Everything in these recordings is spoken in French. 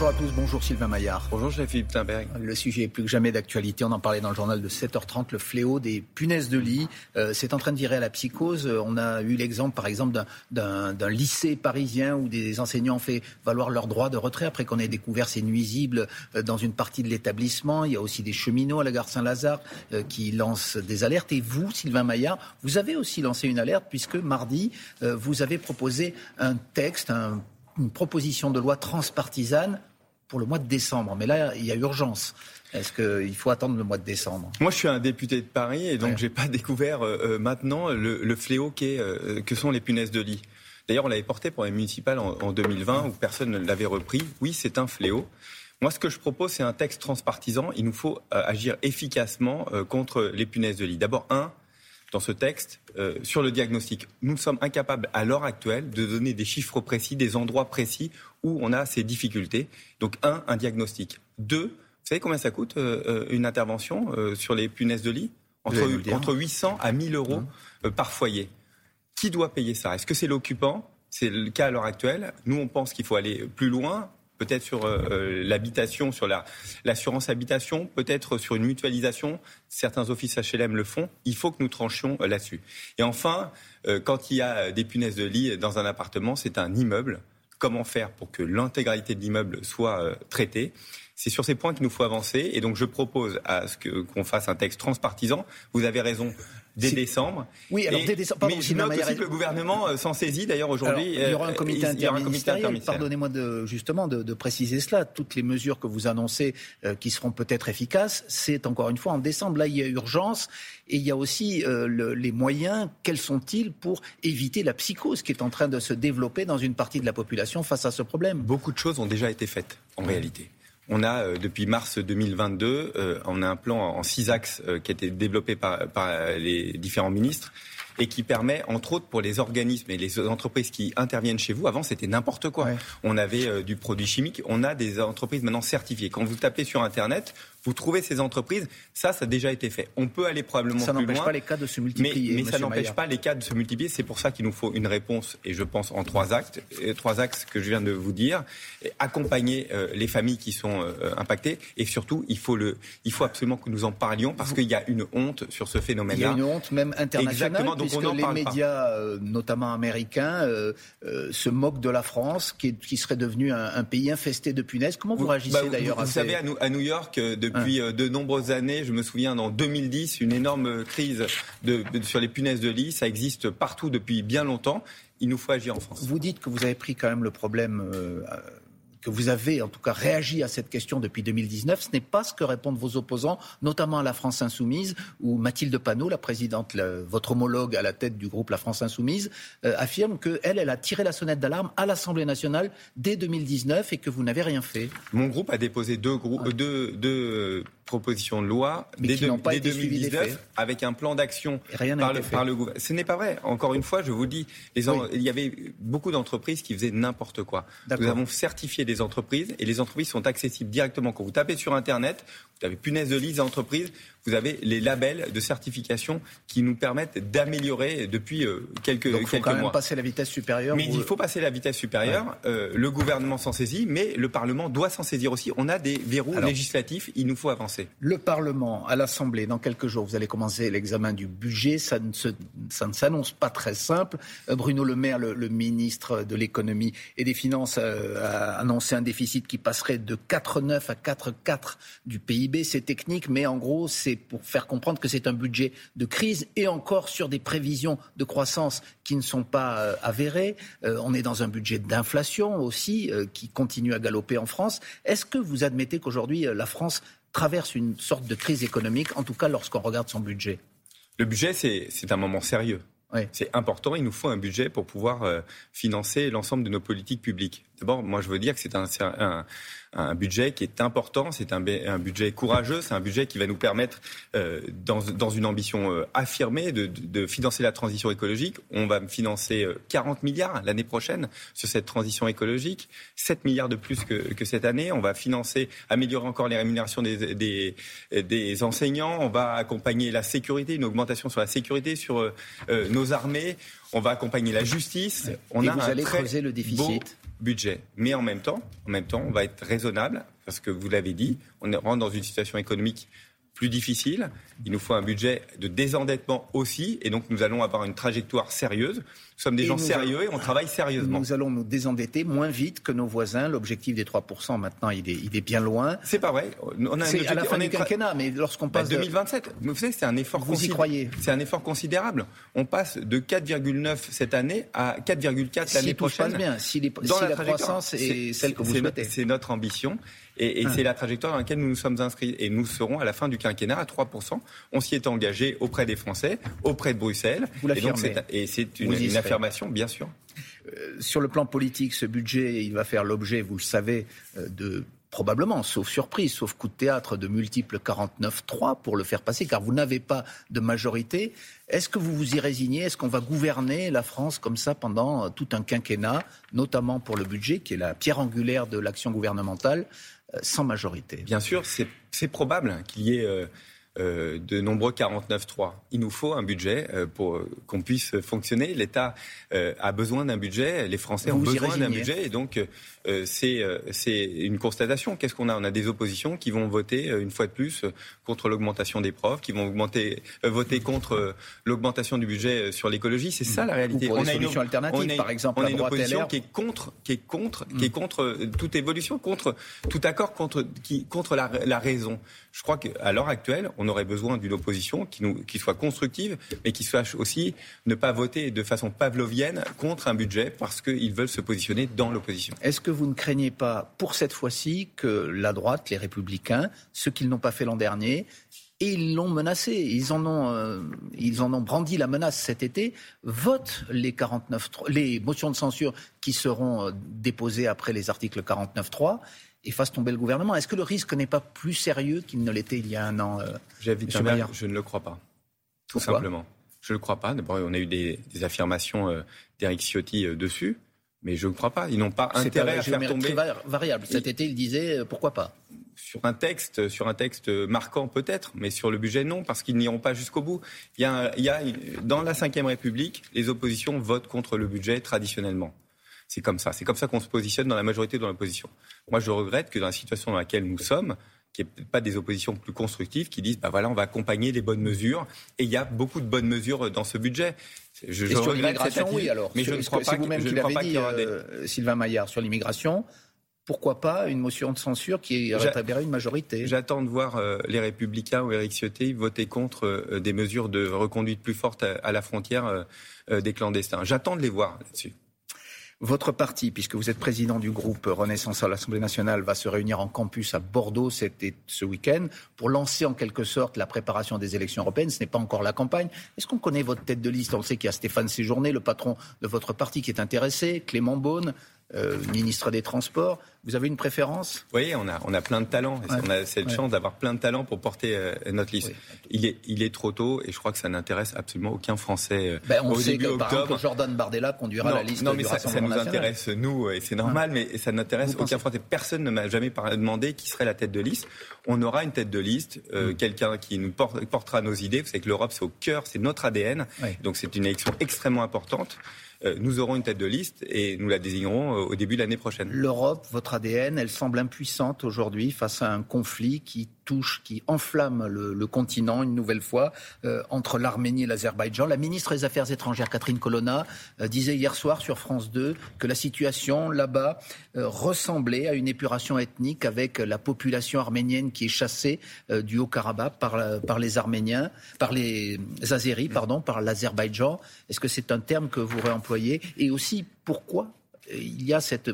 Bonjour à tous, bonjour Sylvain Maillard. Bonjour Philippe Timberg. Le sujet est plus que jamais d'actualité. On en parlait dans le journal de 7h30, le fléau des punaises de lit. Euh, c'est en train de virer à la psychose. On a eu l'exemple, par exemple, d'un lycée parisien où des enseignants ont fait valoir leur droit de retrait après qu'on ait découvert ces nuisibles euh, dans une partie de l'établissement. Il y a aussi des cheminots à la gare Saint-Lazare euh, qui lancent des alertes. Et vous, Sylvain Maillard, vous avez aussi lancé une alerte puisque mardi, vous avez proposé un texte, une proposition de loi transpartisane pour le mois de décembre. Mais là, il y a urgence. Est-ce qu'il faut attendre le mois de décembre? Moi, je suis un député de Paris et donc je j'ai pas découvert euh, euh, maintenant le, fléau euh, que sont les punaises de lit. D'ailleurs, on l'avait porté pour les municipales en, 2020 où personne ne l'avait repris. Oui, c'est un fléau. Moi, ce que je propose, c'est un texte transpartisan. Il nous faut agir efficacement contre les punaises de lit. D'abord, un, dans ce texte euh, sur le diagnostic. Nous sommes incapables à l'heure actuelle de donner des chiffres précis, des endroits précis où on a ces difficultés. Donc un, un diagnostic. Deux, vous savez combien ça coûte euh, euh, une intervention sur les punaises de lit? Entre, entre 800 à 1000 euros mmh. par foyer. Qui doit payer ça? Est-ce que c'est l'occupant? C'est le cas à l'heure actuelle. Nous, on pense qu'il faut aller plus loin peut-être sur euh, euh, l'habitation, sur l'assurance habitation, peut-être sur une mutualisation. Certains offices HLM le font. Il faut que nous tranchions euh, là-dessus. Et enfin, quand il y a des punaises de lit dans un appartement, c'est un immeuble. Comment faire pour que l'intégralité de l'immeuble soit traitée? C'est sur ces points qu'il nous faut avancer. Et donc, je propose à ce qu'on fasse un texte transpartisan. Vous avez raison dès décembre. Oui, alors dès décembre. mais je note aussi que le gouvernement euh, s'en saisit. D'ailleurs, aujourd'hui, il y aura un comité interministériel. Pardonnez-moi de, justement de, préciser cela. Toutes les mesures que vous annoncez euh, qui seront peut-être efficaces, c'est encore une fois en décembre. Là, il y a urgence et il y a aussi euh, les moyens. Quels sont-ils pour éviter la psychose qui est en train de se développer dans une partie de la population face à ce problème? Beaucoup de choses ont déjà été faites en réalité. On a, euh, depuis mars 2022, euh, on a un plan en six axes euh, qui a été développé par, les différents ministres et qui permet, entre autres, pour les organismes et les entreprises qui interviennent chez vous. Avant, c'était n'importe quoi. On avait du produit chimique. On a des entreprises maintenant certifiées. Quand vous tapez sur Internet, vous trouvez ces entreprises. Ça, ça a déjà été fait. On peut aller probablement ça plus loin. Ça n'empêche pas les cas de se multiplier. Mais, ça n'empêche pas les cas de se multiplier. C'est pour ça qu'il nous faut une réponse, et je pense en trois actes, trois axes que je viens de vous dire. Accompagner euh, les familles qui sont euh, impactées, et surtout, il faut le, il faut absolument que nous en parlions parce qu'il y a une honte sur ce phénomène-là. Il y a une honte même internationale, Exactement, donc puisque les médias, euh, notamment américains, se moquent de la France, qui, qui serait devenue un, pays infesté de punaises. Comment vous, réagissez bah, d'ailleurs à Vous savez, à New York, de depuis euh, de nombreuses années. Je me souviens en 2010, une énorme crise sur les punaises de lit. Ça existe partout depuis bien longtemps. Il nous faut agir en France. Vous dites que vous avez pris quand même le problème euh, que vous avez en tout cas réagi à cette question depuis 2019. Ce n'est pas ce que répondent vos opposants, notamment à la France Insoumise, où Mathilde Panot, la présidente, votre homologue à la tête du groupe La France Insoumise, euh, affirme qu'elle, elle a tiré la sonnette d'alarme à l'Assemblée nationale dès 2019 et que vous n'avez rien fait. Mon groupe a déposé deux, groupes, deux, deux proposition de loi dès, 2019 avec un plan d'action par, le, par le gouvernement. Ce n'est pas vrai. Encore une fois, je vous dis, il y avait beaucoup d'entreprises qui faisaient n'importe quoi. Nous avons certifié des entreprises et les entreprises sont accessibles directement. Quand vous tapez sur Internet, vous avez punaise de lit entreprises, vous avez les labels de certification qui nous permettent d'améliorer depuis euh, quelques, Donc, il faut quand Même passer la vitesse supérieure. Mais il faut passer la vitesse supérieure. Euh, le gouvernement s'en saisit, mais le Parlement doit s'en saisir aussi. On a des verrous législatifs. Il nous faut avancer. Le Parlement, à l'Assemblée, dans quelques jours, vous allez commencer l'examen du budget. Ça ne, s'annonce pas très simple. Euh, Bruno Le Maire, le, ministre de l'économie et des finances, a annoncé un déficit qui passerait de 4,9 à 4,4 du PIB. C'est technique, mais en gros, c'est pour faire comprendre que c'est un budget de crise et encore sur des prévisions de croissance qui ne sont pas euh, avérées. Euh, on est dans un budget d'inflation aussi euh, qui continue à galoper en France. Est-ce que vous admettez qu'aujourd'hui la France traverse une sorte de crise économique, en tout cas lorsqu'on regarde son budget Le budget, c'est un moment sérieux. C'est important, il nous faut un budget pour pouvoir financer l'ensemble de nos politiques publiques. D'abord, moi, je veux dire que c'est un, budget qui est important, c'est un, budget courageux, c'est un budget qui va nous permettre, euh, dans, une ambition euh, affirmée, de, financer la transition écologique. On va financer 40 euh, milliards l'année prochaine sur cette transition écologique, 7 milliards de plus que, cette année. On va financer, améliorer encore les rémunérations des, enseignants. On va accompagner la sécurité, une augmentation sur la sécurité, sur nos armées. On va accompagner la justice. On a vous allez creuser le déficit budget. Mais en même temps, en même temps, on va être raisonnable parce que vous l'avez dit, on rentre dans une situation économique plus difficile. Il nous faut un budget de désendettement aussi, et donc nous allons avoir une trajectoire sérieuse. Nous sommes des gens sérieux et on travaille sérieusement. Nous allons nous désendetter moins vite que nos voisins. L'objectif des 3%, maintenant, il est, il est bien loin. C'est pas vrai. On a c'est à la fin du quinquennat, mais lorsqu'on bah, passe... 2027, vous savez, c'est un effort Vous y croyez C'est un effort considérable. On passe de 4,9 cette année à 4,4 l'année prochaine. Si bien, si, les, Dans la, croissance est, celle que vous souhaitez. C'est notre ambition. Et, ah. c'est la trajectoire dans laquelle nous nous sommes inscrits. Et nous serons à la fin du quinquennat à 3%. On s'y est engagé auprès des Français, auprès de Bruxelles. Vous. Et c'est une, une affirmation, bien sûr. Euh, sur le plan politique, ce budget, il va faire l'objet, vous le savez, euh, de probablement, sauf surprise, sauf coup de théâtre, de multiples 49-3 pour le faire passer, car vous n'avez pas de majorité. Est-ce que vous vous y résignez? Est-ce qu'on va gouverner la France comme ça pendant tout un quinquennat, notamment pour le budget, qui est la pierre angulaire de l'action gouvernementale, euh, sans majorité? Bien sûr, c'est probable qu'il y ait euh, euh, de nombreux 49.3. Il nous faut un budget euh, pour euh, qu'on puisse fonctionner. L'État a besoin d'un budget, les Français ont besoin d'un budget, et donc c'est c'est une constatation. Qu'est-ce qu'on a? On a des oppositions qui vont voter une fois de plus contre l'augmentation des profs, qui vont augmenter, voter contre l'augmentation du budget sur l'écologie. C'est ça la réalité. on a une solution alternative, par exemple. On a une opposition qui est contre, qui est contre, qui est mm. contre toute évolution, contre tout accord, contre qui contre la, la raison. Je crois qu'à l'heure actuelle, on aurait besoin d'une opposition qui, soit constructive, mais qui sache aussi ne pas voter de façon pavlovienne contre un budget parce qu'ils veulent se positionner dans l'opposition. Est-ce que vous ne craignez pas, pour cette fois-ci, que la droite, les républicains, ce qu'ils n'ont pas fait l'an dernier, et ils l'ont menacé. Ils en ont, euh, ils en ont brandi la menace cet été. Votent les 49, les motions de censure qui seront euh, déposées après les articles 49.3 et fasse tomber le gouvernement. Est-ce que le risque n'est pas plus sérieux qu'il ne l'était il y a un an euh, Je ne le crois pas. Tout simplement. Je ne le crois pas. D'abord, on a eu des, affirmations euh, d'Eric Ciotti euh, dessus, mais je ne crois pas. Ils n'ont pas intérêt à faire tomber. variable. Cet été, il disait pourquoi pas sur un texte, sur un texte marquant peut-être, mais sur le budget non, parce qu'ils n'iront pas jusqu'au bout. Il y, a, il y a, dans la Ve République, les oppositions votent contre le budget traditionnellement. C'est comme ça. C'est comme ça qu'on se positionne dans la majorité de l'opposition. Moi, je regrette que dans la situation dans laquelle nous sommes, qu'il n'y ait pas des oppositions plus constructives qui disent, bah voilà, on va accompagner les bonnes mesures. Et il y a beaucoup de bonnes mesures dans ce budget. Je, je sur l'immigration, oui, alors. Mais je ne crois pas, vous-même qui l'avez dit, euh, Sylvain Maillard, sur l'immigration. Pourquoi pas une motion de censure qui rétablirait une majorité? J'attends de voir euh, les Républicains ou Éric Ciotti voter contre euh, des mesures de reconduite plus fortes à la frontière des clandestins. J'attends de les voir là-dessus. Votre parti, puisque vous êtes président du groupe Renaissance à l'Assemblée nationale, va se réunir en campus à Bordeaux ce week-end pour lancer en quelque sorte la préparation des élections européennes. Ce n'est pas encore la campagne. Est-ce qu'on connaît votre tête de liste? On sait qu'il y a Stéphane Séjourné, le patron de votre parti, qui est intéressé, Clément Beaune, euh, ministre des Transports. Vous avez une préférence? Oui, on a, on a plein de talents. on a cette chance d'avoir plein de talents pour porter euh, notre liste. Il, est, il est trop tôt et je crois que ça n'intéresse absolument aucun Français. Euh, ben, on sait que, par exemple, Jordan Bardella conduira la liste. Non, mais ça, ça, nous intéresse, nous, et c'est normal, mais ça n'intéresse aucun Français. Personne ne m'a jamais demandé qui serait la tête de liste. On aura une tête de liste, mm. quelqu'un qui nous portera nos idées. Vous savez que l'Europe, c'est au cœur, c'est notre ADN. Donc c'est une élection extrêmement importante. Euh, nous aurons une tête de liste et nous la désignerons euh, au début de l'année prochaine. L'Europe, votre ADN, elle semble impuissante aujourd'hui face à un conflit qui touche, qui enflamme le, continent une nouvelle fois euh, entre l'Arménie et l'Azerbaïdjan. La ministre des Affaires étrangères, Catherine Colonna, disait hier soir sur France 2 que la situation là-bas ressemblait à une épuration ethnique avec la population arménienne qui est chassée du Haut-Karabakh par, les Arméniens, par les Azéris, pardon, par l'Azerbaïdjan. Est-ce que c'est un terme que vous réemployez et aussi pourquoi il y a cette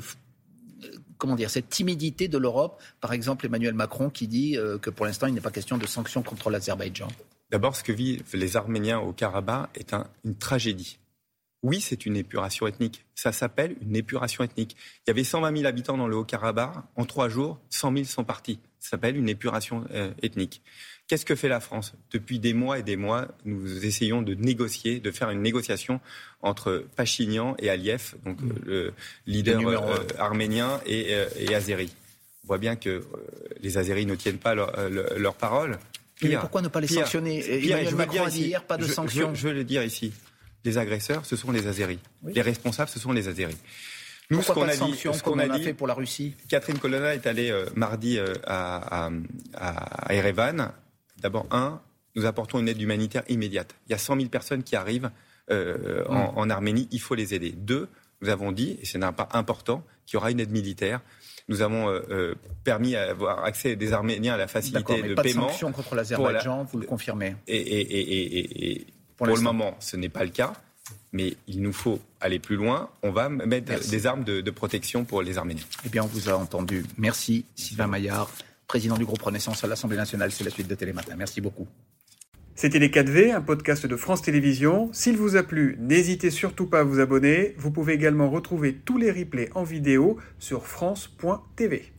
comment dire, cette timidité de l'Europe. Par exemple, Emmanuel Macron qui dit euh, que pour l'instant, il n'est pas question de sanctions contre l'Azerbaïdjan. D'abord, ce que vivent les Arméniens au Karabakh est une tragédie Oui, c'est une épuration ethnique. Ça s'appelle une épuration ethnique. Il y avait 120 000 habitants dans le Haut-Karabakh. En trois jours, 100 000 sont partis. Ça s'appelle une épuration euh, ethnique. Qu'est-ce que fait la France? Depuis des mois et des mois, nous essayons de négocier, de faire une négociation entre Pachinian et Aliyev, donc mmh. le leader euh, arménien et, euh, et azéri. On voit bien que les Azéris ne tiennent pas leur, leur parole. Mais pourquoi ne pas les sanctionner? Je veux dire hier, pas de sanctions. Je, veux le dire ici. Les agresseurs, ce sont les Azéris. Les responsables, ce sont les Azéris. Nous, ce qu'on a dit, ce qu'on a, fait pour la Russie? Catherine Colonna est allée mardi à, à, à, Erevan D'abord, un, nous apportons une aide humanitaire immédiate. Il y a 100 000 personnes qui arrivent euh, mm. en, Arménie, il faut les aider. Deux, nous avons dit, et c'est un pas important, qu'il y aura une aide militaire. Nous avons euh, euh, permis d'avoir accès des Arméniens à la facilité de pas paiement. De sanctions contre l'Azerbaïdjan, vous le confirmez? Et, pour, le moment, ce n'est pas le cas. Mais il nous faut aller plus loin. On va mettre des armes de, de, protection pour les Arméniens. Eh bien, on vous a entendu. Merci, Sylvain Maillard président du groupe Renaissance à l'Assemblée nationale. C'est la suite de Télématin. Merci beaucoup. C'était Les 4V, un podcast de France Télévisions. S'il vous a plu, n'hésitez surtout pas à vous abonner. Vous pouvez également retrouver tous les replays en vidéo sur France.tv.